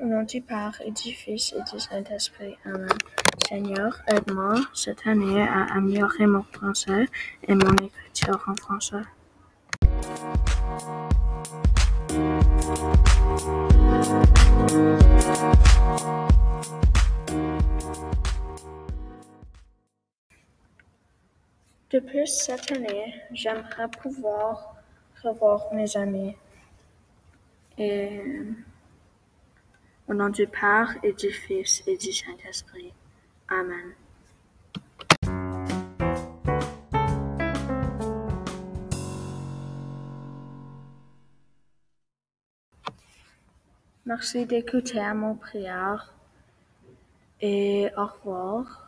Nom du Père et du Saint-Esprit. Amen. Seigneur, aide-moi cette année à améliorer mon français et mon écriture en français. De plus, cette année, j'aimerais pouvoir revoir mes amis. Et au nom du Père et du Fils et du Saint-Esprit. Amen. Merci d'écouter mon prière et au revoir.